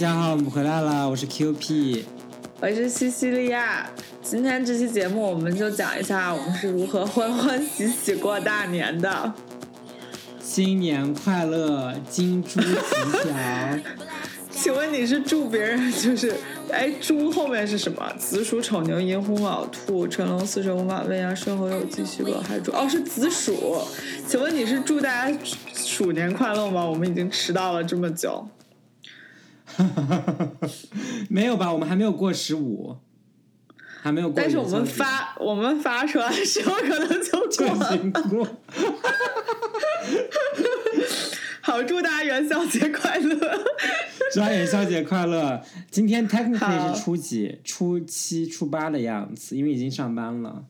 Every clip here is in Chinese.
家好，我们回来了，我是 Q P，我是西西利亚。今天这期节目，我们就讲一下我们是如何欢欢喜喜过大年的。新年快乐，金猪吉祥。请问你是祝别人就是哎猪后面是什么？子鼠丑牛寅虎卯兔辰龙巳蛇午马未羊申猴酉鸡戌狗亥猪哦是子鼠。请问你是祝大家鼠年快乐吗？我们已经迟到了这么久。没有吧？我们还没有过十五，还没有过。但是我们发我们发出来的时候可能就过了。好，祝大家元宵节快乐！祝大家元宵节快乐！今天 technically 是初几？初七、初八的样子，因为已经上班了。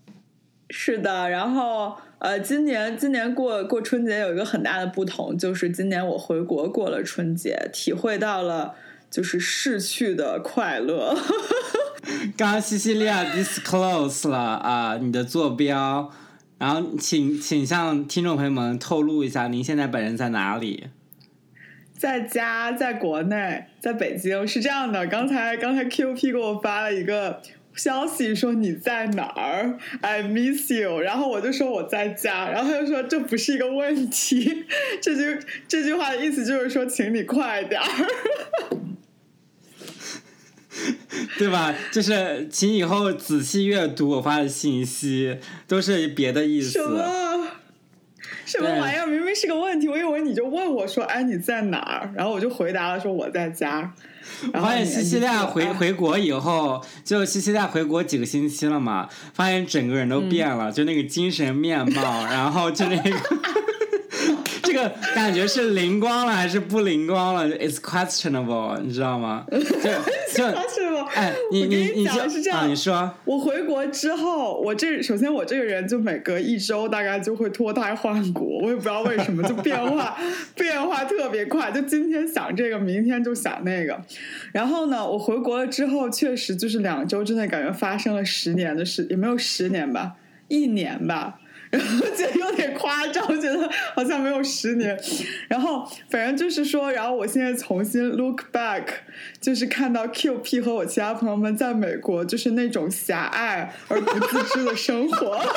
是的，然后呃，今年今年过过春节有一个很大的不同，就是今年我回国过了春节，体会到了就是逝去的快乐。刚刚西西利亚 disclose 了啊，你的坐标。然后，请请向听众朋友们透露一下，您现在本人在哪里？在家，在国内，在北京。是这样的，刚才刚才 Q P 给我发了一个消息，说你在哪儿？I miss you。然后我就说我在家，然后他就说这不是一个问题。这句这句话的意思就是说，请你快点儿。对吧？就是请以后仔细阅读我发的信息，都是别的意思。什么？什么玩意儿？明明是个问题，我以为你就问我说：“哎，你在哪儿？”然后我就回答了说：“我在家。”我发现西西利亚回回国以后，就西西利亚回国几个星期了嘛，发现整个人都变了，就那个精神面貌，然后就那个。这个感觉是灵光了还是不灵光了？It's questionable，你知道吗？就 就哎，你你你是这样，你说我回国之后，我这首先我这个人就每隔一周大概就会脱胎换骨，我也不知道为什么，就变化 变化特别快，就今天想这个，明天就想那个。然后呢，我回国了之后，确实就是两周之内感觉发生了十年的事，也没有十年吧，一年吧。然后觉得有点夸张，觉得好像没有十年。然后反正就是说，然后我现在重新 look back，就是看到 Q P 和我其他朋友们在美国，就是那种狭隘而不自知的生活。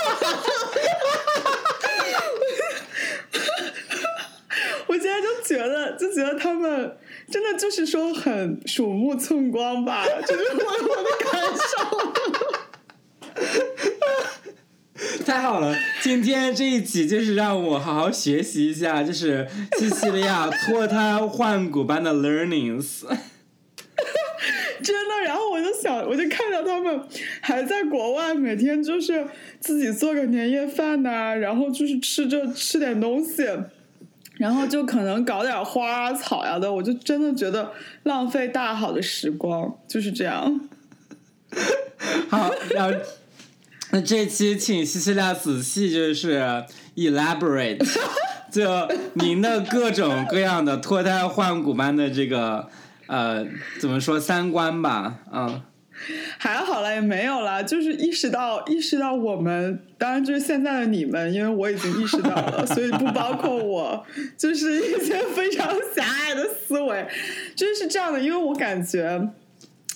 我现在就觉得，就觉得他们真的就是说很鼠目寸光吧，就是我我的感受。太好了，今天这一集就是让我好好学习一下，就是西西利亚脱胎换骨般的 learnings。真的，然后我就想，我就看到他们还在国外，每天就是自己做个年夜饭呐，然后就是吃这吃点东西，然后就可能搞点花草呀的，我就真的觉得浪费大好的时光，就是这样。好，然后。那这期请西西利亚仔细就是 elaborate，就您的各种各样的脱胎换骨般的这个呃怎么说三观吧，嗯，还好了也没有了，就是意识到意识到我们，当然就是现在的你们，因为我已经意识到了，所以不包括我，就是一些非常狭隘的思维，就是这样的，因为我感觉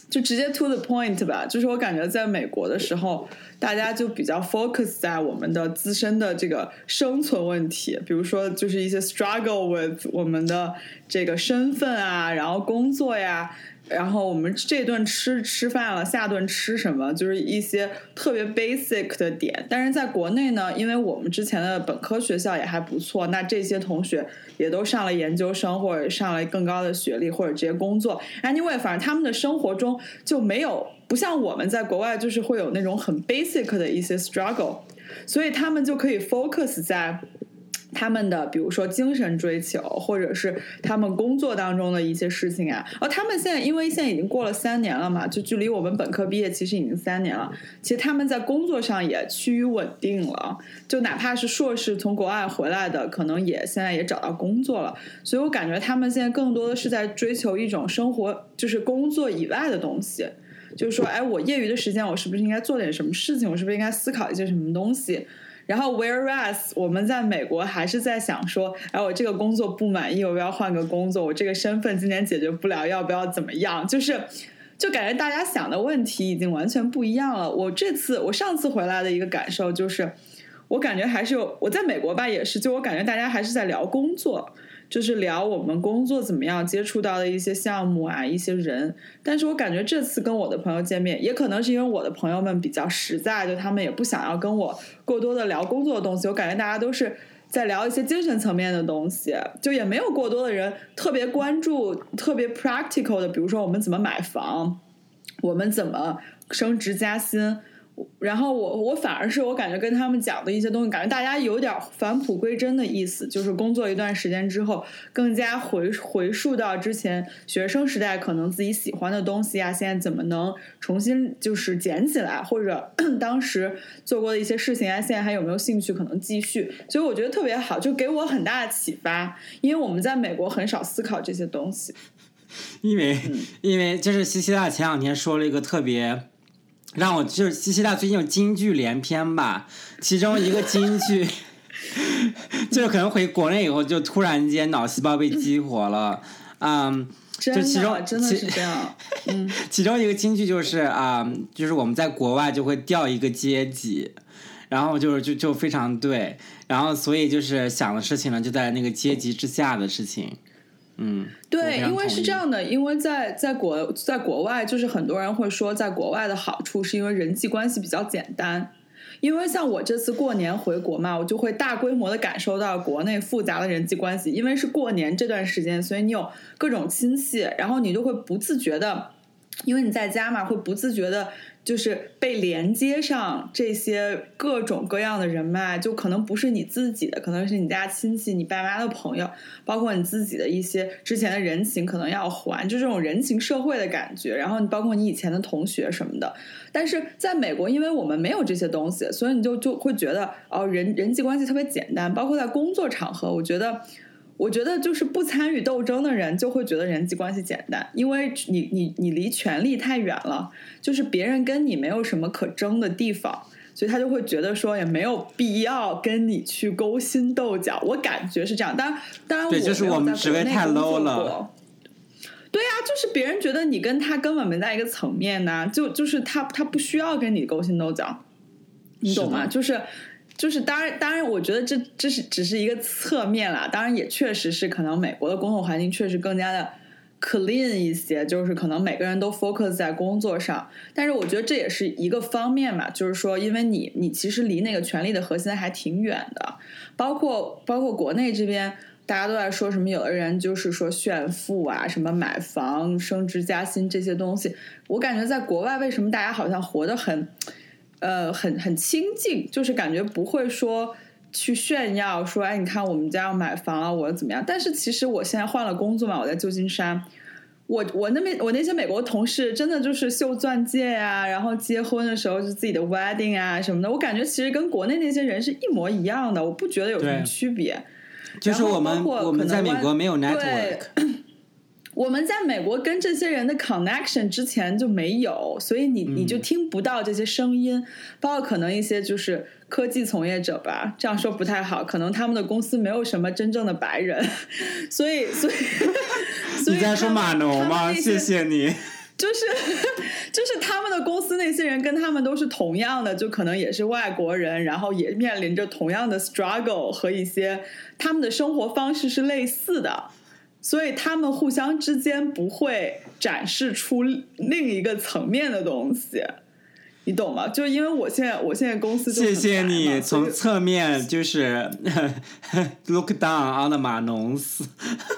就直接 to the point 吧，就是我感觉在美国的时候。大家就比较 focus 在我们的自身的这个生存问题，比如说就是一些 struggle with 我们的这个身份啊，然后工作呀，然后我们这顿吃吃饭了，下顿吃什么，就是一些特别 basic 的点。但是在国内呢，因为我们之前的本科学校也还不错，那这些同学也都上了研究生，或者上了更高的学历，或者直接工作。Anyway，反正他们的生活中就没有。不像我们在国外，就是会有那种很 basic 的一些 struggle，所以他们就可以 focus 在他们的，比如说精神追求，或者是他们工作当中的一些事情啊。而他们现在，因为现在已经过了三年了嘛，就距离我们本科毕业其实已经三年了。其实他们在工作上也趋于稳定了，就哪怕是硕士从国外回来的，可能也现在也找到工作了。所以我感觉他们现在更多的是在追求一种生活，就是工作以外的东西。就是说，哎，我业余的时间，我是不是应该做点什么事情？我是不是应该思考一些什么东西？然后 whereas 我们在美国还是在想说，哎，我这个工作不满意，我要换个工作，我这个身份今年解决不了，要不要怎么样？就是。就感觉大家想的问题已经完全不一样了。我这次我上次回来的一个感受就是，我感觉还是有我在美国吧，也是就我感觉大家还是在聊工作，就是聊我们工作怎么样，接触到的一些项目啊，一些人。但是我感觉这次跟我的朋友见面，也可能是因为我的朋友们比较实在，就他们也不想要跟我过多的聊工作的东西。我感觉大家都是。在聊一些精神层面的东西，就也没有过多的人特别关注特别 practical 的，比如说我们怎么买房，我们怎么升职加薪。然后我我反而是我感觉跟他们讲的一些东西，感觉大家有点返璞归真的意思，就是工作一段时间之后，更加回回溯到之前学生时代可能自己喜欢的东西啊，现在怎么能重新就是捡起来，或者 当时做过的一些事情啊，现在还有没有兴趣可能继续？所以我觉得特别好，就给我很大的启发，因为我们在美国很少思考这些东西，因为因为就是西西大前两天说了一个特别。让我就是西西大最近有金句连篇吧，其中一个金句，就是可能回国内以后就突然间脑细胞被激活了，嗯，就其中真的是这样，嗯，其中一个金句就是啊，就是我们在国外就会掉一个阶级，然后就是就就非常对，然后所以就是想的事情呢就在那个阶级之下的事情。嗯，对，因为是这样的，因为在在国在国外，就是很多人会说，在国外的好处是因为人际关系比较简单。因为像我这次过年回国嘛，我就会大规模的感受到国内复杂的人际关系。因为是过年这段时间，所以你有各种亲戚，然后你就会不自觉的，因为你在家嘛，会不自觉的。就是被连接上这些各种各样的人脉，就可能不是你自己的，可能是你家亲戚、你爸妈的朋友，包括你自己的一些之前的人情，可能要还，就这种人情社会的感觉。然后你包括你以前的同学什么的，但是在美国，因为我们没有这些东西，所以你就就会觉得哦，人人际关系特别简单。包括在工作场合，我觉得。我觉得就是不参与斗争的人就会觉得人际关系简单，因为你你你离权力太远了，就是别人跟你没有什么可争的地方，所以他就会觉得说也没有必要跟你去勾心斗角。我感觉是这样，当然当然，对，就是我们职位太 low 了。对呀，就是别人觉得你跟他根本没在一个层面呢，就就是他他不需要跟你勾心斗角，你懂吗？就是。就是当然，当然，我觉得这这是只是一个侧面啦。当然，也确实是可能美国的工作环境确实更加的 clean 一些，就是可能每个人都 focus 在工作上。但是，我觉得这也是一个方面嘛，就是说，因为你你其实离那个权力的核心还挺远的。包括包括国内这边，大家都在说什么，有的人就是说炫富啊，什么买房、升职加薪这些东西。我感觉在国外，为什么大家好像活得很？呃，很很亲近，就是感觉不会说去炫耀，说哎，你看我们家要买房啊，我怎么样？但是其实我现在换了工作嘛，我在旧金山，我我那边我那些美国同事真的就是秀钻戒呀，然后结婚的时候是自己的 wedding 啊什么的，我感觉其实跟国内那些人是一模一样的，我不觉得有什么区别。就是我们我们在美国没有 network。我们在美国跟这些人的 connection 之前就没有，所以你你就听不到这些声音，包括可能一些就是科技从业者吧，这样说不太好，可能他们的公司没有什么真正的白人，所以所以你在说码农吗？谢谢你，就是就是他们的公司那些人跟他们都是同样的，就可能也是外国人，然后也面临着同样的 struggle 和一些他们的生活方式是类似的。所以他们互相之间不会展示出另一个层面的东西，你懂吗？就因为我现在我现在公司谢谢你从侧面就是 look down on the 马农斯，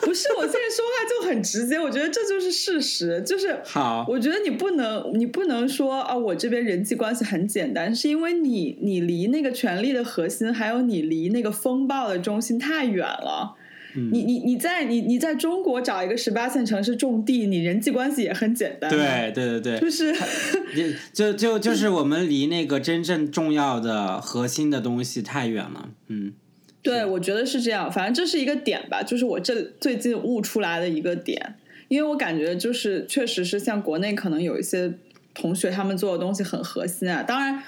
不是我现在说话就很直接，我觉得这就是事实，就是好。我觉得你不能你不能说啊，我这边人际关系很简单，是因为你你离那个权力的核心，还有你离那个风暴的中心太远了。你你你在你你在中国找一个十八线城市种地，你人际关系也很简单。对对对对，就是就就就是我们离那个真正重要的核心的东西太远了。嗯，对，我觉得是这样。反正这是一个点吧，就是我这最近悟出来的一个点。因为我感觉就是确实是像国内可能有一些同学他们做的东西很核心啊。当然，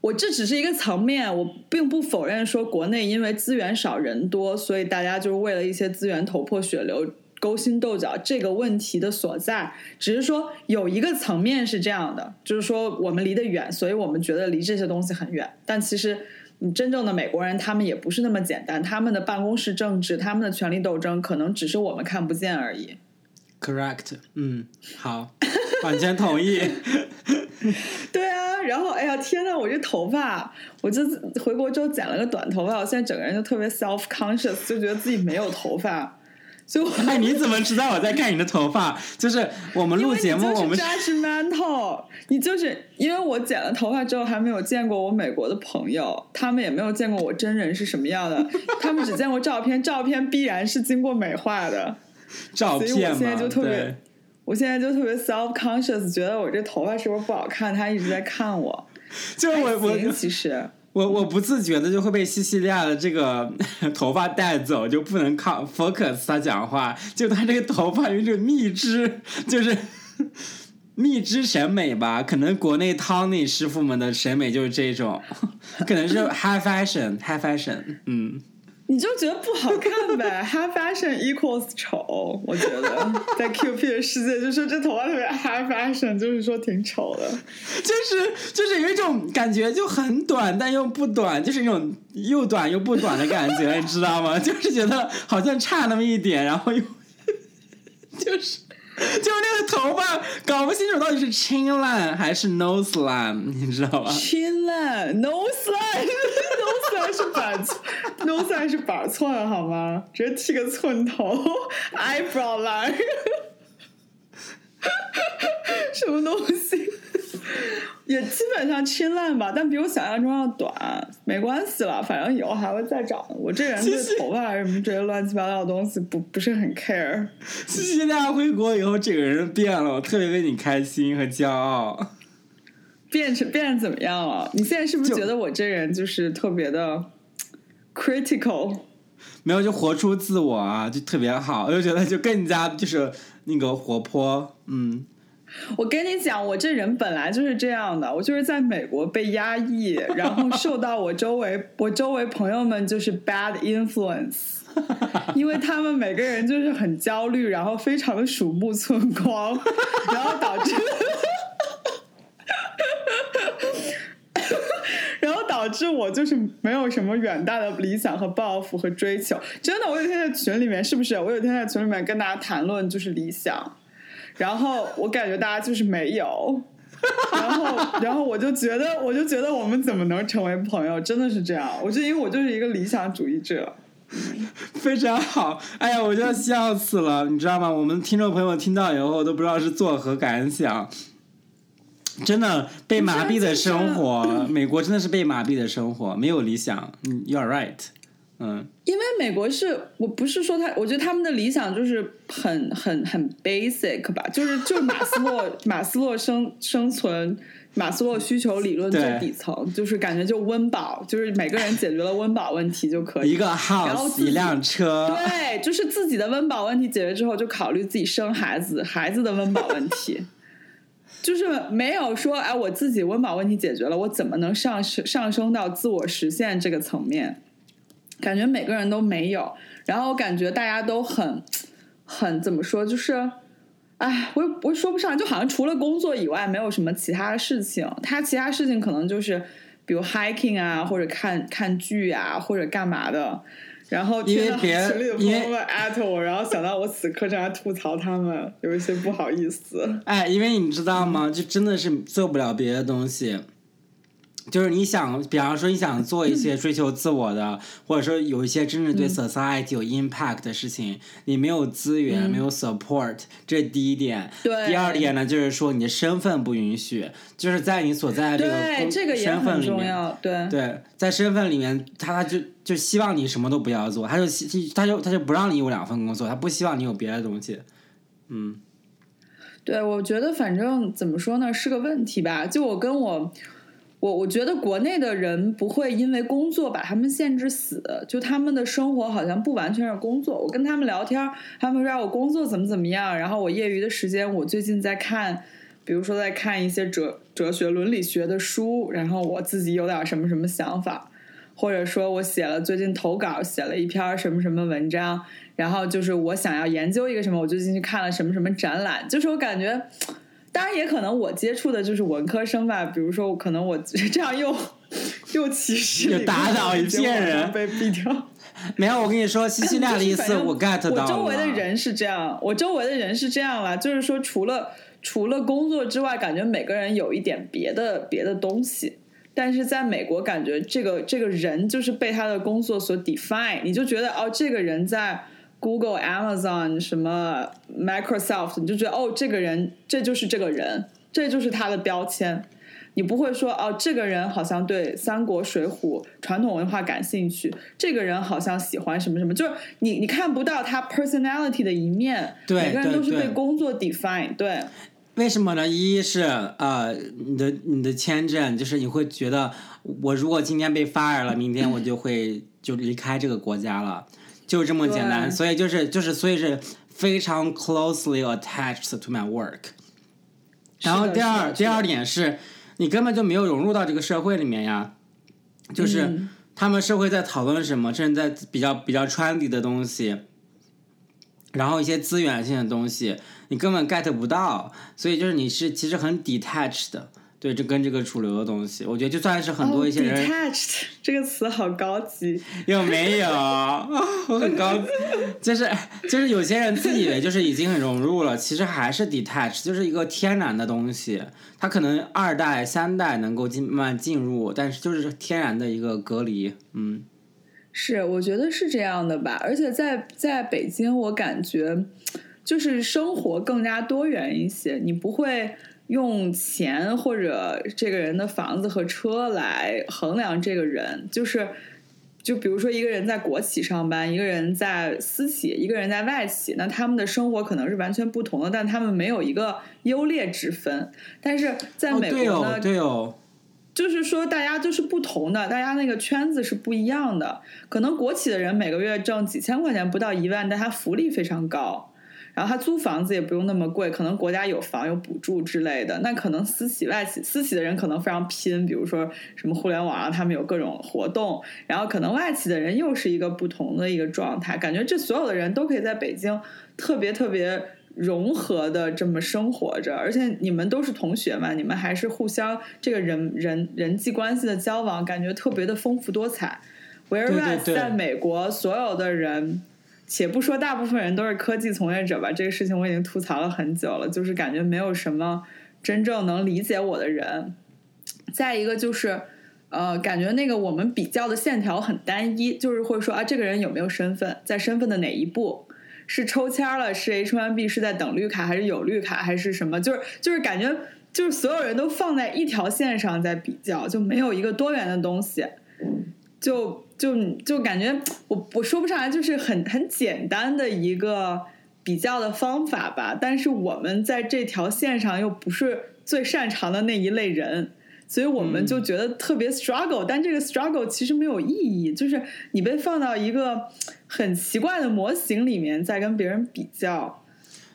我这只是一个层面，我并不否认说国内因为资源少人多，所以大家就是为了一些资源头破血流、勾心斗角这个问题的所在。只是说有一个层面是这样的，就是说我们离得远，所以我们觉得离这些东西很远。但其实，你真正的美国人，他们也不是那么简单，他们的办公室政治、他们的权力斗争，可能只是我们看不见而已。Correct，嗯，好，完全同意。对啊，然后哎呀天呐，我这头发，我就回国之后剪了个短头发，我现在整个人就特别 self conscious，就觉得自己没有头发。所以我，哎，你怎么知道我在看你的头发？就是我们录节目，我们 judgmental，你就是因为我剪了头发之后还没有见过我美国的朋友，他们也没有见过我真人是什么样的，他们只见过照片，照片必然是经过美化的，照片所以我现在就特别对。我现在就特别 self conscious，觉得我这头发是不是不好看？他一直在看我。就是我我其实 我我不自觉的就会被西西利亚的这个 头发带走，就不能靠 focus 他讲话。就他这个头发有一种蜜汁，就是蜜汁审美吧。可能国内 Tony 师傅们的审美就是这种，可能是 high fashion high fashion。嗯，你就觉得不好看呗？High fashion equals 丑，我觉得 在 QP 的世界，就说这头发特别 high fashion，就是说挺丑的。就是就是有一种感觉，就很短但又不短，就是那种又短又不短的感觉，你知道吗？就是觉得好像差那么一点，然后又就是。就是那个头发搞不清楚到底是 chin line 还是 nose line，你知道吧？Chin line，nose line，nose line 是板，nose line 是板寸好吗？直接剃个寸头，eyebrow line，什么东西？也基本上 chin line 吧，但比我想象中要短，没关系了，反正以后还会再长。我这人对谢谢头发什么这些乱七八糟的东西不不是很 care。西西利亚回国以后，这个人变了，我特别为你开心和骄傲。变成变成怎么样了？你现在是不是觉得我这人就是特别的 critical？没有，就活出自我啊，就特别好，我就觉得就更加就是那个活泼，嗯，我跟你讲，我这人本来就是这样的，我就是在美国被压抑，然后受到我周围我周围朋友们就是 bad influence，因为他们每个人就是很焦虑，然后非常的鼠目寸光，然后导致。然后导致我就是没有什么远大的理想和抱负和追求。真的，我有天在群里面，是不是？我有天在群里面跟大家谈论就是理想，然后我感觉大家就是没有，然后然后我就觉得，我就觉得我们怎么能成为朋友？真的是这样。我就因为我就是一个理想主义者。非常好。哎呀，我就要笑死了，你知道吗？我们听众朋友听到以后都不知道是作何感想。真的被麻痹的生活，美国真的是被麻痹的生活，没有理想。嗯，You are right。嗯，因为美国是我不是说他，我觉得他们的理想就是很很很 basic 吧，就是就是马斯洛马斯洛生生存马斯洛需求理论最底层，就是感觉就温饱，就是每个人解决了温饱问题就可以。一个 house，一辆车，对，就是自己的温饱问题解决之后，就考虑自己生孩子，孩子的温饱问题。就是没有说，哎，我自己温饱问题解决了，我怎么能上升上升到自我实现这个层面？感觉每个人都没有，然后我感觉大家都很很怎么说，就是，哎，我我说不上，就好像除了工作以外，没有什么其他的事情。他其他事情可能就是，比如 hiking 啊，或者看看剧啊，或者干嘛的。然后听到因为别群里的朋因为友们艾特我，然后想到我此刻正在吐槽他们，有一些不好意思。哎，因为你知道吗？就真的是做不了别的东西。就是你想，比方说你想做一些追求自我的，或者说有一些真正对 society 有 impact 的事情，你没有资源，没有 support，这是第一点。对第二点呢，就是说你的身份不允许，就是在你所在的这个身份里面。对，对，在身份里面，他他就就希望你什么都不要做，他就希他就他就不让你有两份工作，他不希望你有别的东西。嗯，对，我觉得反正怎么说呢，是个问题吧。就我跟我，我我觉得国内的人不会因为工作把他们限制死，就他们的生活好像不完全是工作。我跟他们聊天，他们说我工作怎么怎么样，然后我业余的时间，我最近在看。比如说在看一些哲哲学、伦理学的书，然后我自己有点什么什么想法，或者说我写了最近投稿写了一篇什么什么文章，然后就是我想要研究一个什么，我就进去看了什么什么展览，就是我感觉，当然也可能我接触的就是文科生吧，比如说可能我 这样又又歧视，又打倒一片人被毙掉。没有，我跟你说，西西那的意思我 get 到了。我周围的人是这样，我周围的人是这样啦，就是说除了。除了工作之外，感觉每个人有一点别的别的东西，但是在美国，感觉这个这个人就是被他的工作所 define，你就觉得哦，这个人在 Google、Amazon、什么 Microsoft，你就觉得哦，这个人这就是这个人，这就是他的标签。你不会说哦，这个人好像对三国、水浒传统文化感兴趣，这个人好像喜欢什么什么，就是你你看不到他 personality 的一面。对，每个人都是被工作 define。对。为什么呢？一是呃，你的你的签证，就是你会觉得，我如果今天被 fire 了，明天我就会就离开这个国家了，就这么简单。所以就是就是所以是非常 closely attached to my work。然后第二第二点是，你根本就没有融入到这个社会里面呀，就是他们社会在讨论什么，甚至在比较比较穿底的东西，然后一些资源性的东西。你根本 get 不到，所以就是你是其实很 detached 的，对，这跟这个主流的东西，我觉得就算是很多一些人，detached 这个词好高级，有没有？我很高，就是就是有些人自以为就是已经很融入了，其实还是 detached，就是一个天然的东西，它可能二代三代能够进慢慢进入，但是就是天然的一个隔离，嗯，是，我觉得是这样的吧，而且在在北京，我感觉。就是生活更加多元一些，你不会用钱或者这个人的房子和车来衡量这个人。就是，就比如说一个人在国企上班，一个人在私企，一个人在外企，那他们的生活可能是完全不同的，但他们没有一个优劣之分。但是在美国呢，对哦，就是说大家就是不同的，大家那个圈子是不一样的。可能国企的人每个月挣几千块钱，不到一万，但他福利非常高。然后他租房子也不用那么贵，可能国家有房有补助之类的。那可能私企、外企，私企的人可能非常拼，比如说什么互联网啊，他们有各种活动。然后可能外企的人又是一个不同的一个状态。感觉这所有的人都可以在北京特别特别融合的这么生活着，而且你们都是同学嘛，你们还是互相这个人人人际关系的交往，感觉特别的丰富多彩。Whereas 在美国，所有的人。且不说大部分人都是科技从业者吧，这个事情我已经吐槽了很久了，就是感觉没有什么真正能理解我的人。再一个就是，呃，感觉那个我们比较的线条很单一，就是会说啊，这个人有没有身份，在身份的哪一步，是抽签了，是 H1B，是在等绿卡，还是有绿卡，还是什么？就是就是感觉就是所有人都放在一条线上在比较，就没有一个多元的东西，就。就就感觉我我说不上来，就是很很简单的一个比较的方法吧。但是我们在这条线上又不是最擅长的那一类人，所以我们就觉得特别 struggle。但这个 struggle 其实没有意义，就是你被放到一个很奇怪的模型里面，在跟别人比较。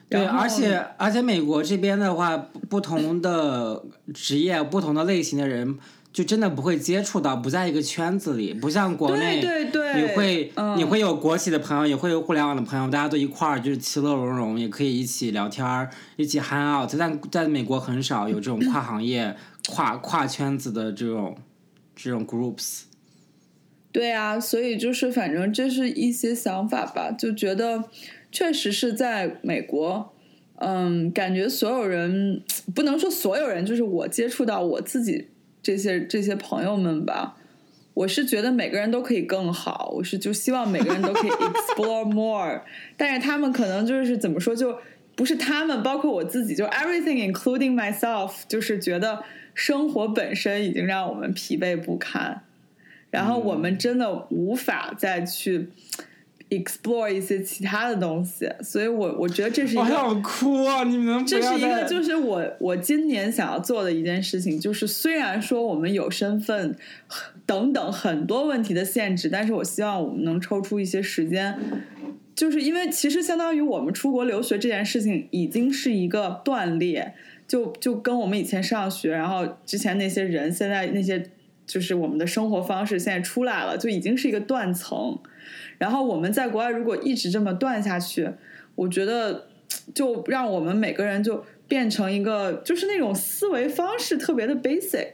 对，而且而且美国这边的话，不同的职业、不同的类型的人。就真的不会接触到，不在一个圈子里，不像国内，对对你会你会有国企的朋友，也会有互联网的朋友，大家都一块儿就是其乐融融，也可以一起聊天儿，一起 hang out。但在美国很少有这种跨行业、跨跨圈子的这种这种 groups。对啊，所以就是反正这是一些想法吧，就觉得确实是在美国，嗯，感觉所有人不能说所有人，就是我接触到我自己。这些这些朋友们吧，我是觉得每个人都可以更好，我是就希望每个人都可以 explore more，但是他们可能就是怎么说，就不是他们，包括我自己，就 everything including myself，就是觉得生活本身已经让我们疲惫不堪，然后我们真的无法再去。Explore 一些其他的东西，所以我我觉得这是一个。我想哭啊！你们这是一个，就是我我今年想要做的一件事情，就是虽然说我们有身份等等很多问题的限制，但是我希望我们能抽出一些时间，就是因为其实相当于我们出国留学这件事情已经是一个断裂，就就跟我们以前上学，然后之前那些人，现在那些就是我们的生活方式，现在出来了，就已经是一个断层。然后我们在国外如果一直这么断下去，我觉得就让我们每个人就变成一个，就是那种思维方式特别的 basic。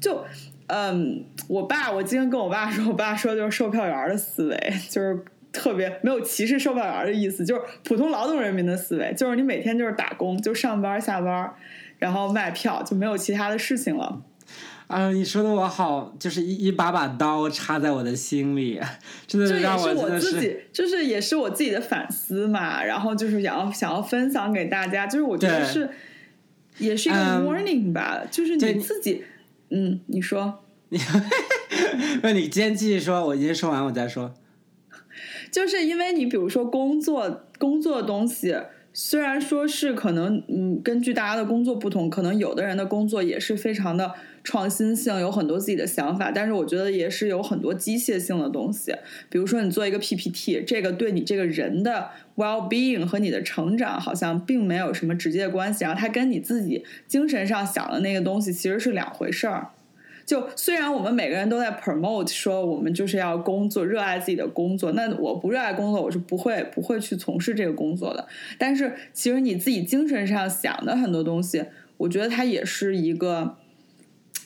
就嗯，我爸，我今天跟我爸说，我爸说就是售票员的思维，就是特别没有歧视售票员的意思，就是普通劳动人民的思维，就是你每天就是打工，就上班下班，然后卖票，就没有其他的事情了。啊，你说的我好，就是一一把把刀插在我的心里，真的让我真的是，就是也是我自己的反思嘛。然后就是想要想要分享给大家，就是我觉得是，也是一个 warning 吧。就是你自己，嗯，你说，那你今天继续说，我先说完我再说。就是因为你比如说工作工作的东西。虽然说是可能，嗯，根据大家的工作不同，可能有的人的工作也是非常的创新性，有很多自己的想法。但是我觉得也是有很多机械性的东西，比如说你做一个 PPT，这个对你这个人的 well being 和你的成长好像并没有什么直接的关系，然后它跟你自己精神上想的那个东西其实是两回事儿。就虽然我们每个人都在 promote 说我们就是要工作，热爱自己的工作，那我不热爱工作，我是不会不会去从事这个工作的。但是其实你自己精神上想的很多东西，我觉得它也是一个。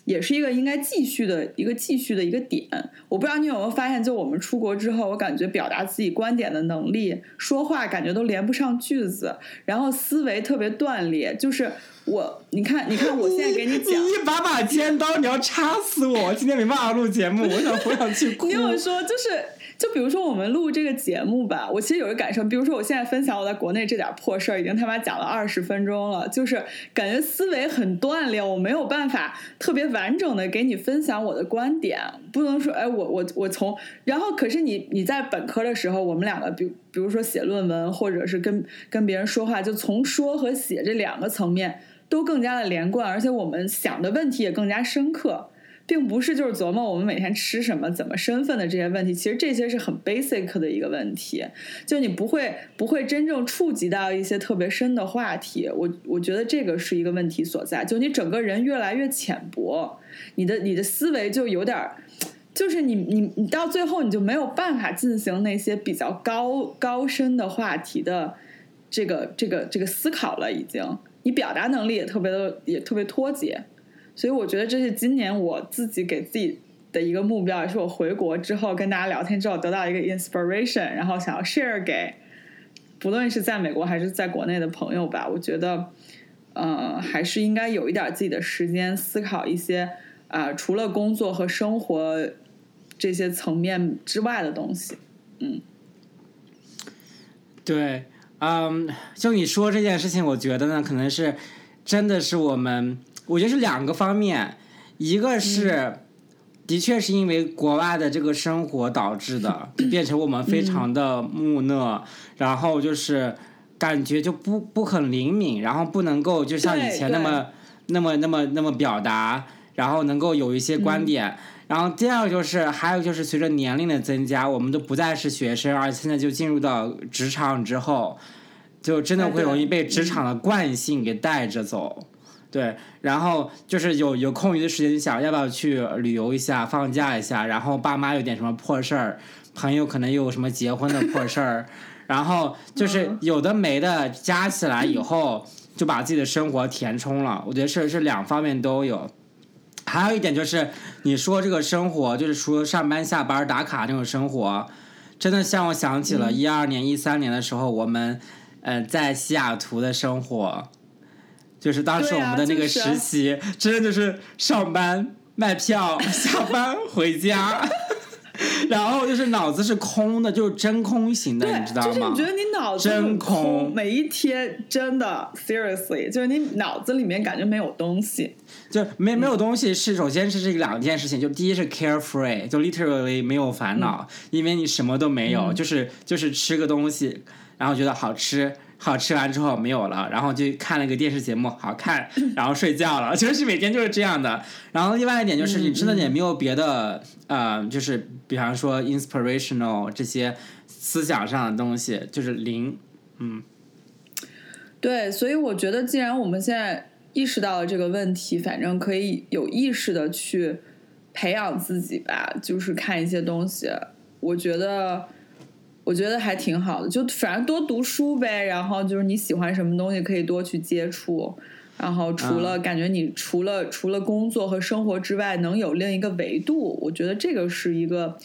也是一个应该继续的一个继续的一个点。我不知道你有没有发现，就我们出国之后，我感觉表达自己观点的能力，说话感觉都连不上句子，然后思维特别断裂。就是我，你看，你看，我现在给你讲，一把把尖刀，你要插死我！今天没办法录节目，我想我想去哭。你有说就是。就比如说我们录这个节目吧，我其实有个感受，比如说我现在分享我在国内这点破事儿，已经他妈讲了二十分钟了，就是感觉思维很断裂，我没有办法特别完整的给你分享我的观点，不能说哎我我我从，然后可是你你在本科的时候，我们两个比比如说写论文或者是跟跟别人说话，就从说和写这两个层面都更加的连贯，而且我们想的问题也更加深刻。并不是就是琢磨我们每天吃什么、怎么身份的这些问题，其实这些是很 basic 的一个问题，就你不会不会真正触及到一些特别深的话题。我我觉得这个是一个问题所在，就你整个人越来越浅薄，你的你的思维就有点，就是你你你到最后你就没有办法进行那些比较高高深的话题的这个这个这个思考了，已经你表达能力也特别的也特别脱节。所以我觉得这是今年我自己给自己的一个目标，也是我回国之后跟大家聊天之后得到一个 inspiration，然后想要 share 给不论是在美国还是在国内的朋友吧。我觉得，呃，还是应该有一点自己的时间思考一些啊，除了工作和生活这些层面之外的东西。嗯，对，嗯，就你说这件事情，我觉得呢，可能是真的是我们。我觉得是两个方面，一个是，的确是因为国外的这个生活导致的，变成我们非常的木讷，然后就是感觉就不不很灵敏，然后不能够就像以前那么那么那么那么表达，然后能够有一些观点。然后第二个就是，还有就是随着年龄的增加，我们都不再是学生，而现在就进入到职场之后，就真的会容易被职场的惯性给带着走。对，然后就是有有空余的时间，想要不要去旅游一下，放假一下。然后爸妈有点什么破事儿，朋友可能又有什么结婚的破事儿，然后就是有的没的加起来以后，就把自己的生活填充了。我觉得是是两方面都有。还有一点就是，你说这个生活，就是除了上班下班打卡那种生活，真的像我想起了一二年、一三年的时候，我们呃在西雅图的生活。就是当时我们的那个实习，真的就是上班卖票，下班回家，然后就是脑子是空的，就是真空型的，你知道吗？就是你觉得你脑子真空，每一天真的 seriously，就是你脑子里面感觉没有东西，就没没有东西。是首先是这两件事情，就第一是 carefree，就 literally 没有烦恼，因为你什么都没有，就是就是吃个东西，然后觉得好吃。好吃完之后没有了，然后就看了个电视节目，好看，然后睡觉了。其实每天就是这样的。然后另外一点就是，你真的也没有别的，呃，就是比方说 inspirational 这些思想上的东西，就是零，嗯。对，所以我觉得，既然我们现在意识到了这个问题，反正可以有意识的去培养自己吧，就是看一些东西，我觉得我觉得还挺好的，就反正多读书呗，然后就是你喜欢什么东西可以多去接触，然后除了感觉你除了除了工作和生活之外，能有另一个维度，我觉得这个是一个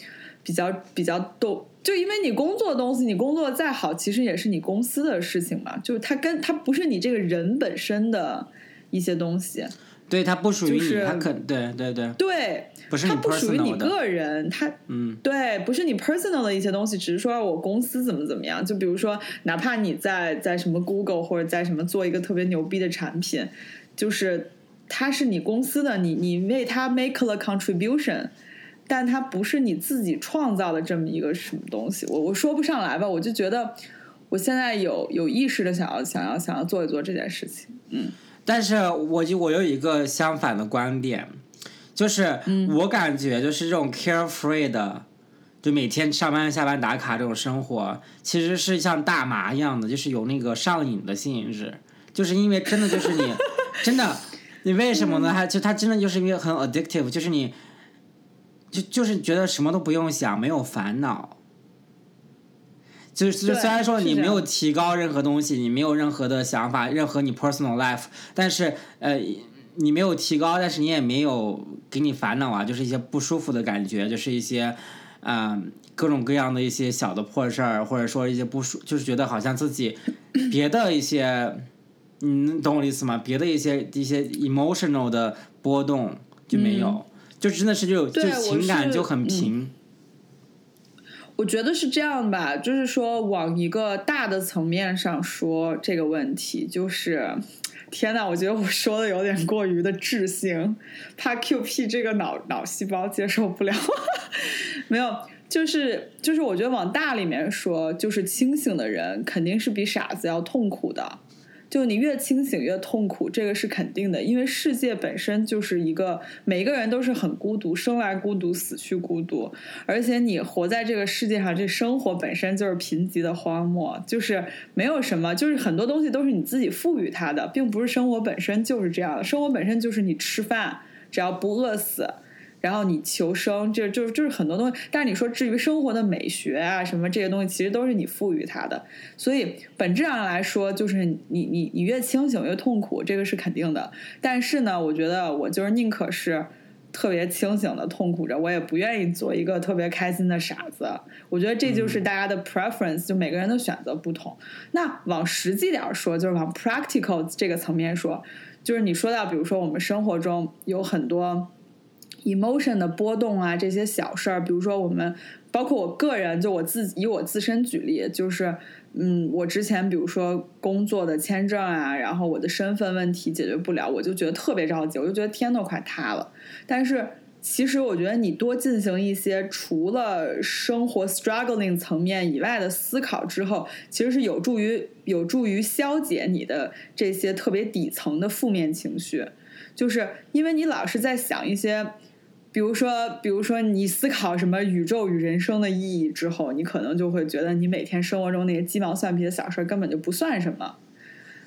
比较比较逗。就因为你工作的东西，你工作再好，其实也是你公司的事情嘛。就是它跟它不是你这个人本身的一些东西。对，它不属于你，它可对对对对，不是它不属于你个人，它嗯，对，不是你 personal 的一些东西，只是说我公司怎么怎么样。就比如说，哪怕你在在什么 Google 或者在什么做一个特别牛逼的产品，就是它是你公司的，你你为它 make 了 contribution。但它不是你自己创造的这么一个什么东西，我我说不上来吧，我就觉得我现在有有意识的想要想要想要做一做这件事情，嗯。但是我就我有一个相反的观点，就是我感觉就是这种 carefree 的，就每天上班下班打卡这种生活，其实是像大麻一样的，就是有那个上瘾的性质，就是因为真的就是你 真的你为什么呢？还就它真的就是因为很 addictive，就是你。就就是觉得什么都不用想，没有烦恼。就是虽然说你没有提高任何东西，你没有任何的想法，任何你 personal life，但是呃，你没有提高，但是你也没有给你烦恼啊，就是一些不舒服的感觉，就是一些嗯各种各样的一些小的破事儿，或者说一些不舒，就是觉得好像自己别的一些，你懂我的意思吗？别的一些一些 emotional 的波动就没有。就真的是就就情感就很平，我觉得是这样吧，就是说往一个大的层面上说这个问题，就是天呐，我觉得我说的有点过于的智性，怕 Q P 这个脑脑细胞接受不了，没有，就是就是我觉得往大里面说，就是清醒的人肯定是比傻子要痛苦的。就你越清醒越痛苦，这个是肯定的，因为世界本身就是一个每一个人都是很孤独，生来孤独，死去孤独，而且你活在这个世界上，这生活本身就是贫瘠的荒漠，就是没有什么，就是很多东西都是你自己赋予它的，并不是生活本身就是这样的，生活本身就是你吃饭，只要不饿死。然后你求生，这就就是很多东西。但是你说至于生活的美学啊什么这些东西，其实都是你赋予它的。所以本质上来说，就是你你你越清醒越痛苦，这个是肯定的。但是呢，我觉得我就是宁可是特别清醒的痛苦着，我也不愿意做一个特别开心的傻子。我觉得这就是大家的 preference，就每个人的选择不同。那往实际点说，就是往 practical 这个层面说，就是你说到，比如说我们生活中有很多。Emotion 的波动啊，这些小事儿，比如说我们，包括我个人，就我自以我自身举例，就是，嗯，我之前比如说工作的签证啊，然后我的身份问题解决不了，我就觉得特别着急，我就觉得天都快塌了。但是其实我觉得你多进行一些除了生活 struggling 层面以外的思考之后，其实是有助于有助于消解你的这些特别底层的负面情绪，就是因为你老是在想一些。比如说，比如说，你思考什么宇宙与人生的意义之后，你可能就会觉得你每天生活中那些鸡毛蒜皮的小事根本就不算什么。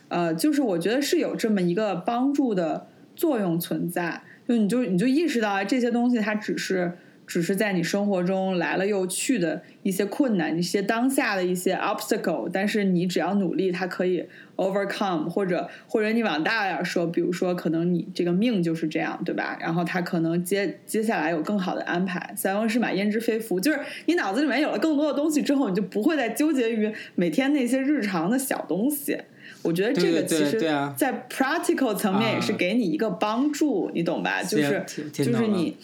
呃，就是我觉得是有这么一个帮助的作用存在，就你就你就意识到这些东西它只是。只是在你生活中来了又去的一些困难，一些当下的一些 obstacle，但是你只要努力，它可以 overcome，或者或者你往大点说，比如说可能你这个命就是这样，对吧？然后他可能接接下来有更好的安排。塞翁失马焉知非福，就是你脑子里面有了更多的东西之后，你就不会再纠结于每天那些日常的小东西。我觉得这个其实，在 practical 层面也是给你一个帮助，你懂吧？就是就是你。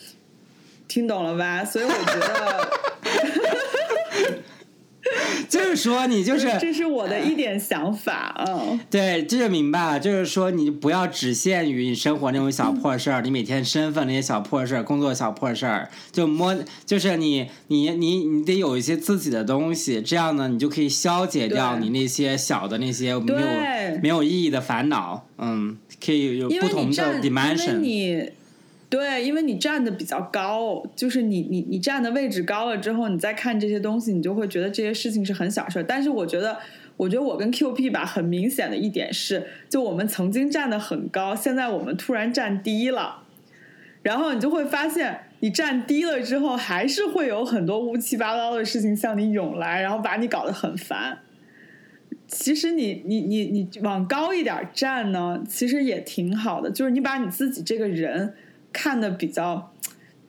听懂了吧？所以我觉得，就是说你就是，这是我的一点想法嗯，对，这就明白了。就是说，你不要只限于你生活那种小破事儿，你每天身份那些小破事儿，工作小破事儿，就摸，就是你你你你得有一些自己的东西，这样呢，你就可以消解掉你那些小的那些没有没有意义的烦恼。嗯，可以有不同的 dimension。对，因为你站的比较高，就是你你你站的位置高了之后，你再看这些东西，你就会觉得这些事情是很小事。但是我觉得我觉得我跟 QP 吧，很明显的一点是，就我们曾经站的很高，现在我们突然站低了，然后你就会发现，你站低了之后，还是会有很多乌七八糟的事情向你涌来，然后把你搞得很烦。其实你你你你往高一点站呢，其实也挺好的，就是你把你自己这个人看的比较。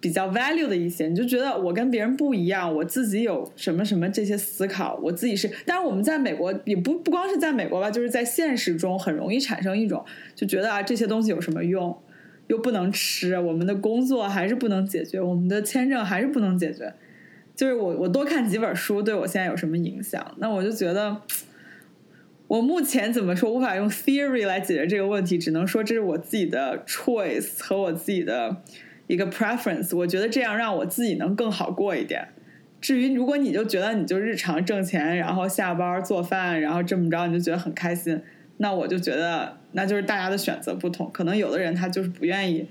比较 value 的一些，你就觉得我跟别人不一样，我自己有什么什么这些思考，我自己是。但是我们在美国也不不光是在美国吧，就是在现实中很容易产生一种就觉得啊这些东西有什么用，又不能吃，我们的工作还是不能解决，我们的签证还是不能解决。就是我我多看几本书对我现在有什么影响？那我就觉得，我目前怎么说无法用 theory 来解决这个问题，只能说这是我自己的 choice 和我自己的。一个 preference，我觉得这样让我自己能更好过一点。至于如果你就觉得你就日常挣钱，然后下班做饭，然后这么着你就觉得很开心，那我就觉得那就是大家的选择不同。可能有的人他就是不愿意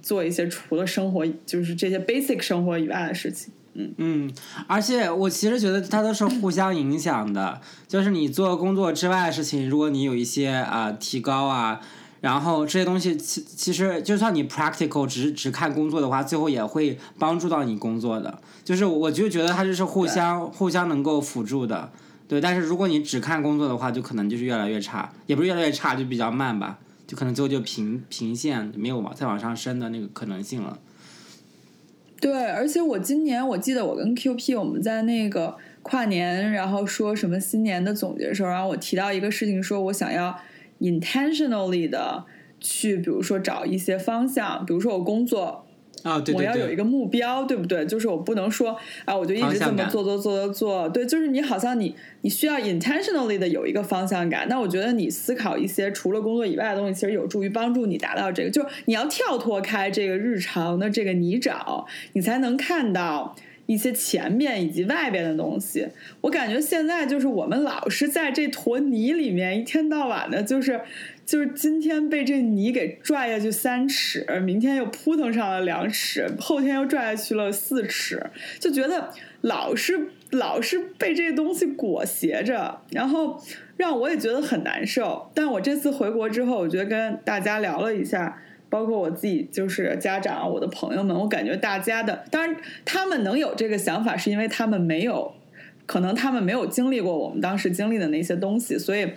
做一些除了生活就是这些 basic 生活以外的事情。嗯嗯，而且我其实觉得它都是互相影响的，就是你做工作之外的事情，如果你有一些啊提高啊。然后这些东西其其实就算你 practical 只只看工作的话，最后也会帮助到你工作的。就是我就觉得它就是互相互相能够辅助的，对。但是如果你只看工作的话，就可能就是越来越差，也不是越来越差，就比较慢吧，就可能最后就平平线没有往再往上升的那个可能性了。对，而且我今年我记得我跟 QP 我们在那个跨年，然后说什么新年的总结的时候，然后我提到一个事情，说我想要。intentionally 的去，比如说找一些方向，比如说我工作啊，对我要有一个目标，对不对？就是我不能说啊，我就一直这么做做做做做，对，就是你好像你你需要 intentionally 的有一个方向感。那我觉得你思考一些除了工作以外的东西，其实有助于帮助你达到这个。就是你要跳脱开这个日常的这个泥沼，你才能看到。一些前面以及外边的东西，我感觉现在就是我们老是在这坨泥里面，一天到晚的，就是就是今天被这泥给拽下去三尺，明天又扑腾上了两尺，后天又拽下去了四尺，就觉得老是老是被这东西裹挟着，然后让我也觉得很难受。但我这次回国之后，我觉得跟大家聊了一下。包括我自己，就是家长，我的朋友们，我感觉大家的，当然他们能有这个想法，是因为他们没有，可能他们没有经历过我们当时经历的那些东西，所以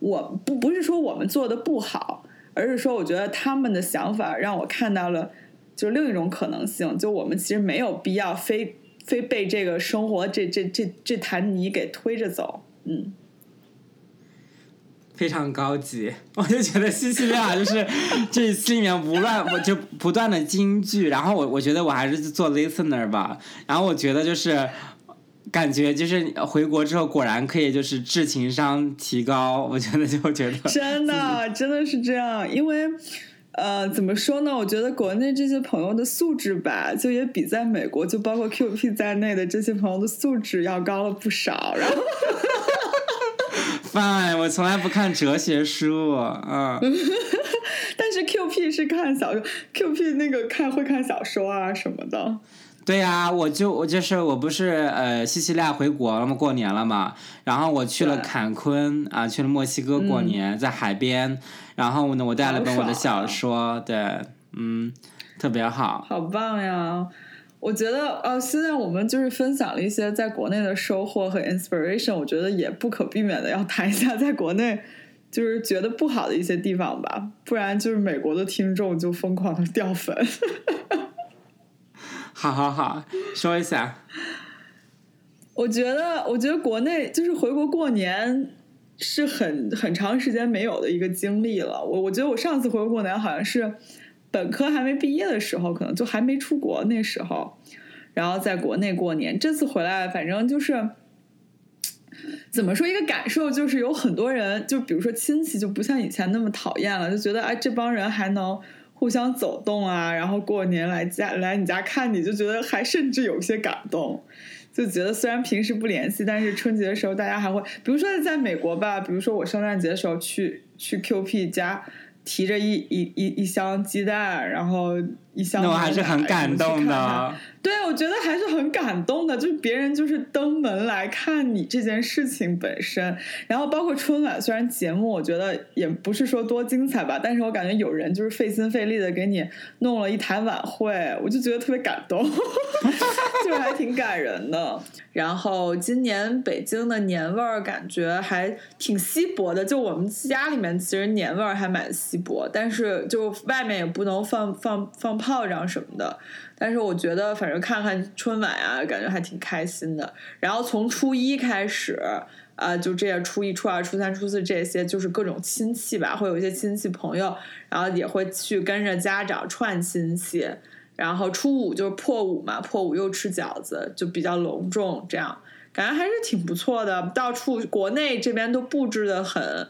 我不不是说我们做的不好，而是说我觉得他们的想法让我看到了，就另一种可能性，就我们其实没有必要非非被这个生活这这这这潭泥给推着走，嗯。非常高级，我就觉得西西利亚就是这一期里面不断我就不断的金句，然后我我觉得我还是做 listener 吧，然后我觉得就是感觉就是回国之后果然可以就是智情商提高，我觉得就觉得真的真的是这样，因为呃怎么说呢？我觉得国内这些朋友的素质吧，就也比在美国就包括 QP 在内的这些朋友的素质要高了不少，然后。fine，我从来不看哲学书，嗯。但是 Q P 是看小说，Q P 那个看会看小说啊什么的。对呀，我就我就是我不是呃西西利亚回国了嘛？过年了嘛，然后我去了坎昆啊，去了墨西哥过年，在海边，然后呢，我带了本我的小说，对，嗯，特别好。好棒呀！我觉得，呃，现在我们就是分享了一些在国内的收获和 inspiration，我觉得也不可避免的要谈一下在国内 就是觉得不好的一些地方吧，不然就是美国的听众就疯狂的掉粉。好好好，说一下。我觉得，我觉得国内就是回国过年是很很长时间没有的一个经历了。我我觉得我上次回国过年好像是。本科还没毕业的时候，可能就还没出国那时候，然后在国内过年。这次回来，反正就是怎么说一个感受，就是有很多人，就比如说亲戚，就不像以前那么讨厌了，就觉得哎，这帮人还能互相走动啊，然后过年来家来你家看你，就觉得还甚至有些感动，就觉得虽然平时不联系，但是春节的时候大家还会，比如说在美国吧，比如说我圣诞节的时候去去 QP 家。提着一一一一箱鸡蛋，然后一箱，那我还是很感动的。对，我觉得还是很感动的，就是别人就是登门来看你这件事情本身，然后包括春晚，虽然节目我觉得也不是说多精彩吧，但是我感觉有人就是费心费力的给你弄了一台晚会，我就觉得特别感动，就还挺感人的。然后今年北京的年味儿感觉还挺稀薄的，就我们家里面其实年味儿还蛮稀薄，但是就外面也不能放放放炮仗什么的。但是我觉得，反正看看春晚啊，感觉还挺开心的。然后从初一开始，啊，就这样，初一、初二、初三、初四这些，就是各种亲戚吧，会有一些亲戚朋友，然后也会去跟着家长串亲戚。然后初五就是破五嘛，破五又吃饺子，就比较隆重，这样感觉还是挺不错的。到处国内这边都布置的很，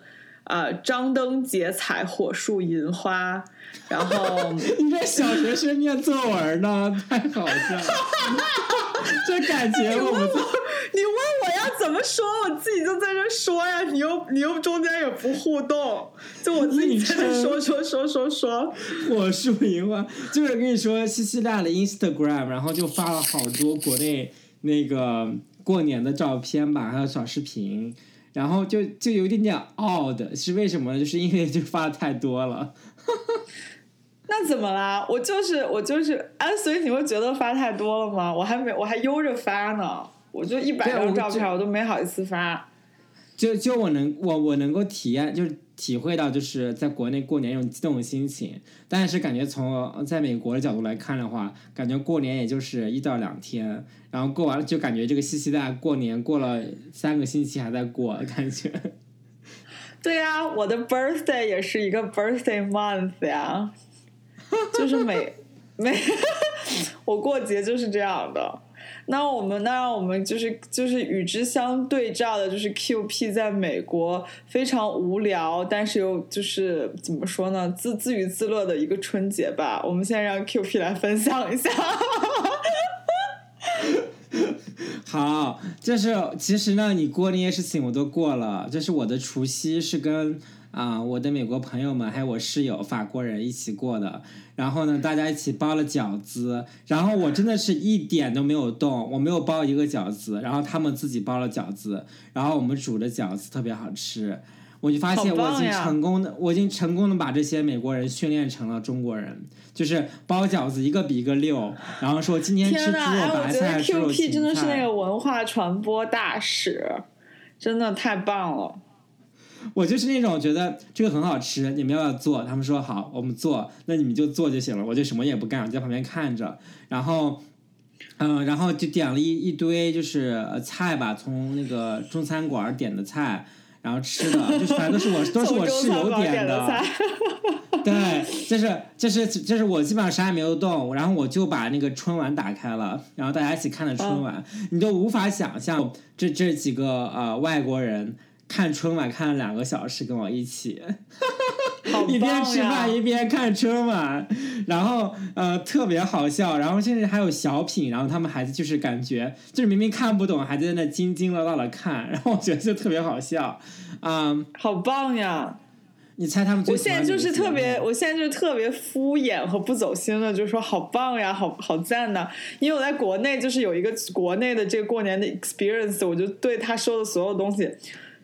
啊，张灯结彩，火树银花。然后 你这小学生念作文呢，太好笑了。这感觉我们，你问我要怎么说，我自己就在这说呀。你又你又中间也不互动，就我自己在这说说说说说。火树银花，就是跟你说，西西拉的 Instagram，然后就发了好多国内那个过年的照片吧，还有小视频，然后就就有一点点 odd，是为什么呢？就是因为就发的太多了。那怎么啦？我就是我就是啊，所以你会觉得发太多了吗？我还没我还悠着发呢，我就一百张照片我都没好意思发。就就我能我我能够体验就是体会到就是在国内过年那种激动的心情，但是感觉从在美国的角度来看的话，感觉过年也就是一到两天，然后过完了就感觉这个西西带过年过了三个星期还在过感觉。对呀，我的 birthday 也是一个 birthday month 呀，就是每每 我过节就是这样的。那我们那让我们就是就是与之相对照的，就是 Q P 在美国非常无聊，但是又就是怎么说呢，自自娱自乐的一个春节吧。我们现在让 Q P 来分享一下。好，就是其实呢，你过那些事情我都过了。就是我的除夕是跟啊我的美国朋友们还有我室友法国人一起过的。然后呢，大家一起包了饺子。然后我真的是一点都没有动，我没有包一个饺子。然后他们自己包了饺子，然后我们煮的饺子特别好吃。我就发现我已经成功的，我已经成功的把这些美国人训练成了中国人，就是包饺子一个比一个溜，然后说今天吃猪肉白菜猪肉芹菜。真的是那个文化传播大使，真的太棒了。我就是那种觉得这个很好吃，你们要不要做？他们说好，我们做，那你们就做就行了，我就什么也不干，我在旁边看着。然后，嗯，然后就点了一一堆就是菜吧，从那个中餐馆点的菜。然后吃的，就反正都是我 都是我室友点的，对，就是就是就是我基本上啥也没有动，然后我就把那个春晚打开了，然后大家一起看的春晚，你都无法想象这这几个呃外国人看春晚看了两个小时，跟我一起。一边吃饭一边看春晚，然后呃特别好笑，然后甚至还有小品，然后他们孩子就是感觉就是明明看不懂，还在那津津乐道的看，然后我觉得就特别好笑，啊，好棒呀！你猜他们？我现在就是特别，我现在就是特别敷衍和不走心的，就是说好棒呀，好好赞呐！因为我在国内就是有一个国内的这个过年的 experience，我就对他说的所有东西。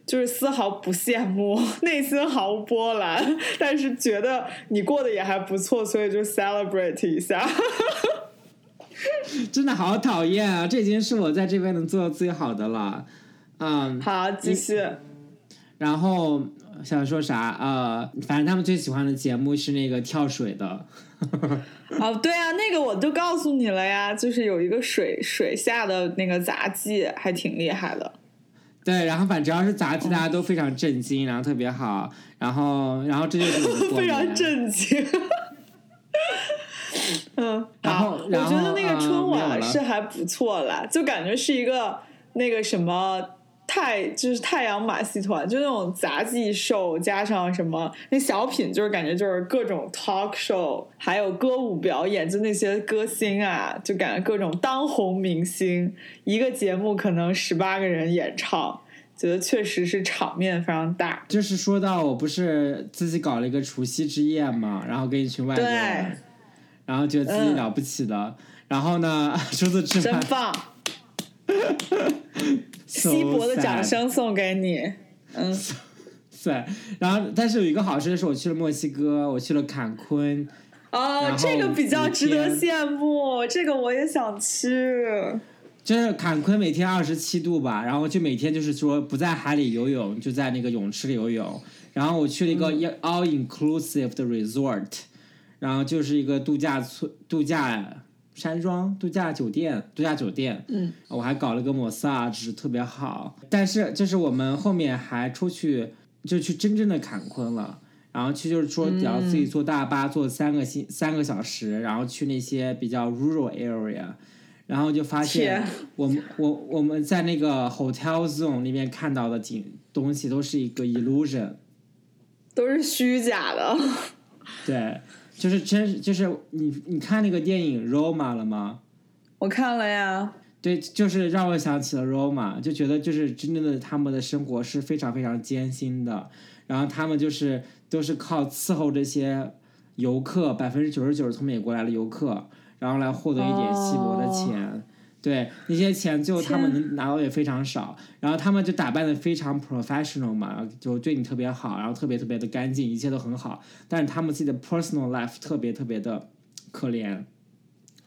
就是丝毫不羡慕，内心毫无波澜，但是觉得你过得也还不错，所以就 celebrate 一下。真的好讨厌啊！这已经是我在这边能做到最好的了。嗯，好，继续。然后想说啥？呃，反正他们最喜欢的节目是那个跳水的。哦，对啊，那个我都告诉你了呀，就是有一个水水下的那个杂技，还挺厉害的。对，然后反正只要是杂技，大家都非常震惊，然后特别好，然后，然后这就是 非常震惊。嗯，然后我觉得那个春晚是还不错啦，就感觉是一个那个什么。太就是太阳马戏团，就那种杂技秀，加上什么那小品，就是感觉就是各种 talk show，还有歌舞表演，就那些歌星啊，就感觉各种当红明星，一个节目可能十八个人演唱，觉得确实是场面非常大。就是说到我不是自己搞了一个除夕之夜嘛，然后跟一群外国人，然后觉得自己了不起的。然后呢，除此之外，真棒！稀薄的掌声送给你。嗯，对。然后，但是有一个好事是，我去了墨西哥，我去了坎昆。哦，这个比较值得羡慕，这个我也想去。就是坎昆每天二十七度吧，然后就每天就是说不在海里游泳，就在那个泳池里游泳。然后我去了一个 all inclusive 的 resort，然后就是一个度假村、度假山庄、度假酒店、度假酒店。嗯，我还搞了个 massage，特别好。但是就是我们后面还出去，就去真正的坎昆了。然后去就是说，要自己坐大巴坐三个星三个小时，然后去那些比较 rural area。然后就发现，我们我我们在那个 hotel zone 里面看到的景东西都是一个 illusion，都是虚假的。对，就是真就是你你看那个电影 Roma 了吗？我看了呀。对，就是让我想起了 Roma，就觉得就是真正的他们的生活是非常非常艰辛的，然后他们就是都是靠伺候这些游客，百分之九十九是从美国来的游客。然后来获得一点稀薄的钱，对那些钱最后他们能拿到也非常少。然后他们就打扮的非常 professional 嘛，就对你特别好，然后特别特别的干净，一切都很好。但是他们自己的 personal life 特别特别的可怜，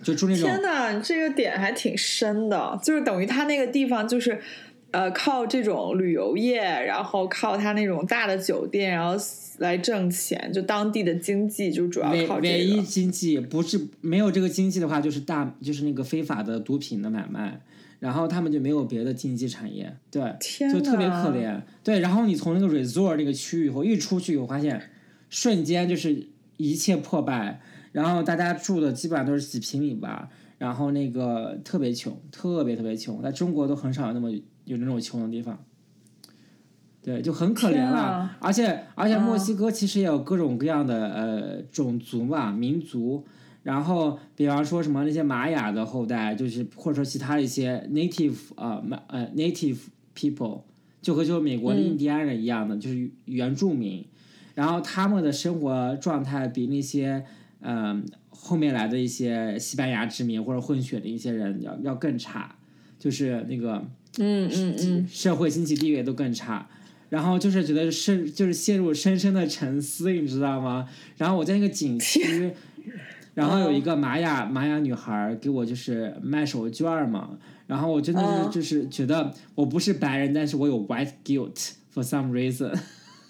就住那种。天呐，这个点还挺深的，就是等于他那个地方就是。呃，靠这种旅游业，然后靠他那种大的酒店，然后来挣钱，就当地的经济就主要靠这个。唯一经济不是没有这个经济的话，就是大就是那个非法的毒品的买卖，然后他们就没有别的经济产业，对，就特别可怜。对，然后你从那个 resort 那个区域以后一出去以后，发现瞬间就是一切破败，然后大家住的基本上都是几平米吧，然后那个特别穷，特别特别穷，在中国都很少有那么。有那种穷的地方，对，就很可怜了。而且而且，墨西哥其实也有各种各样的呃种族嘛，民族。然后，比方说什么那些玛雅的后代，就是或者说其他的一些 native 啊，呃 native people，就和就美国的印第安人一样的，就是原住民。然后他们的生活状态比那些嗯后面来的一些西班牙殖民或者混血的一些人要要更差，就是那个。嗯嗯嗯，社会经济地位都更差，然后就是觉得深就是陷入深深的沉思，你知道吗？然后我在那个景区，然后有一个玛雅玛雅女孩给我就是卖手绢嘛，然后我真的是就是觉得我不是白人，但是我有 white guilt for some reason。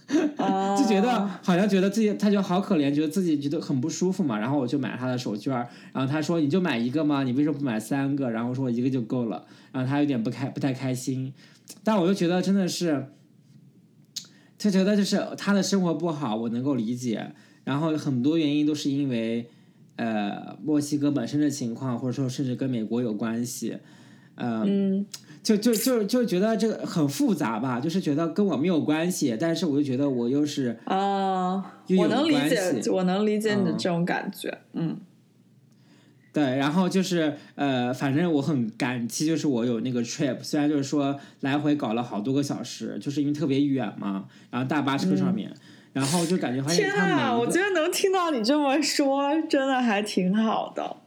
就觉得好像觉得自己，他就好可怜，觉得自己觉得很不舒服嘛。然后我就买他的手绢然后他说：“你就买一个吗？你为什么不买三个？”然后我说：“我一个就够了。”然后他有点不开，不太开心。但我又觉得真的是，他觉得就是他的生活不好，我能够理解。然后很多原因都是因为呃墨西哥本身的情况，或者说甚至跟美国有关系。嗯。就就就就觉得这个很复杂吧，就是觉得跟我没有关系，但是我又觉得我又是啊，我能理解，我能理解你的这种感觉，嗯，对，然后就是呃，反正我很感激，就是我有那个 trip，虽然就是说来回搞了好多个小时，就是因为特别远嘛，然后大巴车上面，然后就感觉发现天啊，我觉得能听到你这么说，真的还挺好的。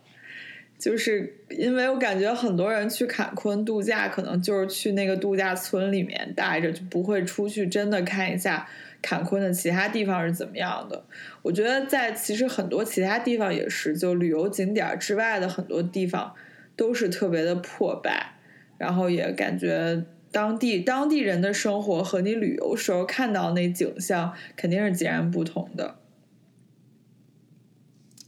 就是因为我感觉很多人去坎昆度假，可能就是去那个度假村里面待着，就不会出去真的看一下坎昆的其他地方是怎么样的。我觉得在其实很多其他地方也是，就旅游景点之外的很多地方都是特别的破败，然后也感觉当地当地人的生活和你旅游时候看到那景象肯定是截然不同的。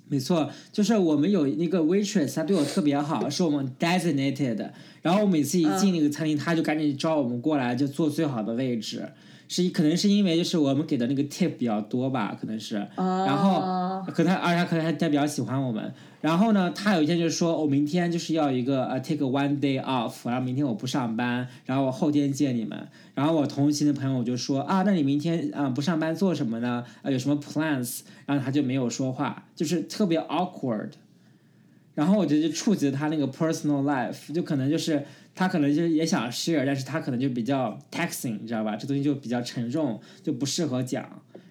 没错，就是我们有那个 waitress，他对我特别好，是我们 designated。然后我每次一进那个餐厅，他就赶紧招我们过来，就坐最好的位置。是可能是因为就是我们给的那个 tip 比较多吧，可能是。然后可能而且可能他比较喜欢我们。然后呢，他有一天就是说我明天就是要一个呃 take one day off，然后明天我不上班，然后我后天见你们。然后我同行的朋友我就说啊，那你明天啊不上班做什么呢？啊有什么 plans？然后他就没有说话，就是特别 awkward。然后我觉得就触及他那个 personal life，就可能就是他可能就是也想 share，但是他可能就比较 taxing，你知道吧？这东西就比较沉重，就不适合讲。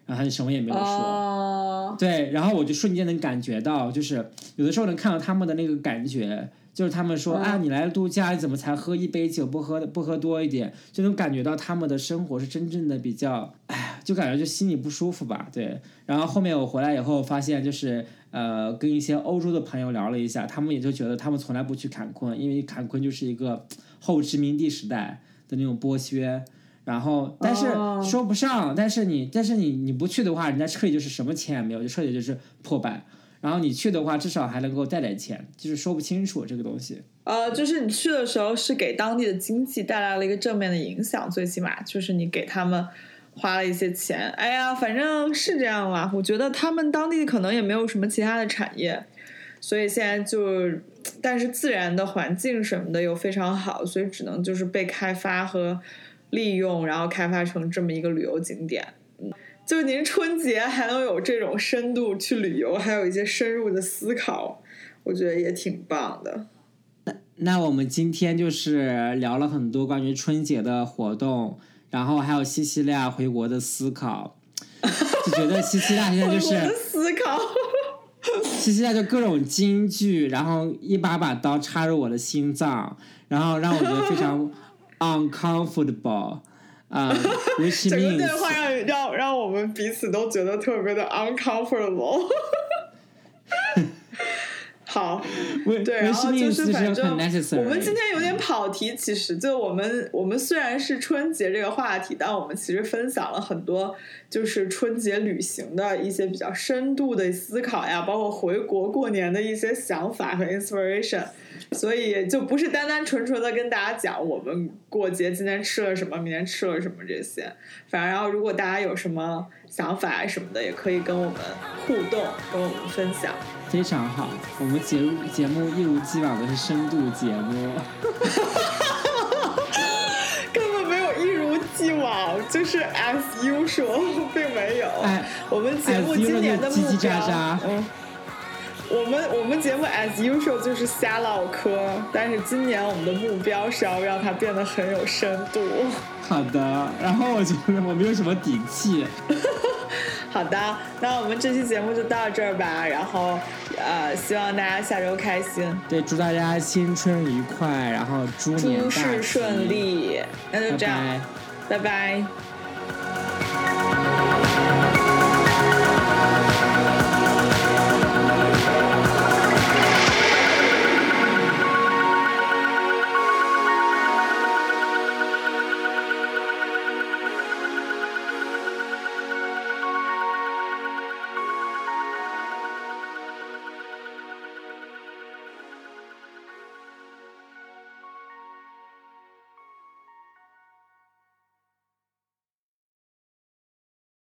然后他就什么也没有说。哦，对，然后我就瞬间能感觉到，就是有的时候能看到他们的那个感觉，就是他们说、嗯啊，你来度假，你怎么才喝一杯酒，不喝不喝多一点，就能感觉到他们的生活是真正的比较，哎，就感觉就心里不舒服吧。对，然后后面我回来以后发现，就是呃，跟一些欧洲的朋友聊了一下，他们也就觉得他们从来不去坎昆，因为坎昆就是一个后殖民地时代的那种剥削。然后，但是哦说不上，但是你，但是你你不去的话，人家彻底就是什么钱也没有，就彻底就是破败。然后你去的话，至少还能够带点钱，就是说不清楚这个东西。呃，就是你去的时候是给当地的经济带来了一个正面的影响，最起码就是你给他们花了一些钱。哎呀，反正是这样啦。我觉得他们当地可能也没有什么其他的产业，所以现在就，但是自然的环境什么的又非常好，所以只能就是被开发和利用，然后开发成这么一个旅游景点。嗯，就您春节还能有这种深度去旅游，还有一些深入的思考，我觉得也挺棒的。那我们今天就是聊了很多关于春节的活动，然后还有西西利亚回国的思考，就觉得西西利亚现在就是思考。西西利亚就各种京剧，然后一把把刀插入我的心脏，然后让我觉得非常 uncomfortable。啊、整个对话让让让我们彼此都觉得特别的 uncomfortable。好，对，然后就是反正。我们今天有点跑题，其实就我们我们虽然是春节这个话题，但我们其实分享了很多就是春节旅行的一些比较深度的思考呀，包括回国过年的一些想法和 inspiration。所以就不是单单纯纯的跟大家讲我们过节今天吃了什么，明天吃了什么这些。反正然后如果大家有什么想法什么的，也可以跟我们互动，跟我们分享。非常好，我们节目节目一如既往的是深度节目。根本没有一如既往，就是 as usual，并没有。哎我们节目今年的目标，叽叽喳喳嗯，我们我们节目 as usual 就是瞎唠嗑，但是今年我们的目标是要让它变得很有深度。好的，然后我觉得我没有什么底气。好的，那我们这期节目就到这儿吧。然后呃，希望大家下周开心，对，祝大家新春愉快，然后猪年诸大事顺，利。那就这样，拜。拜拜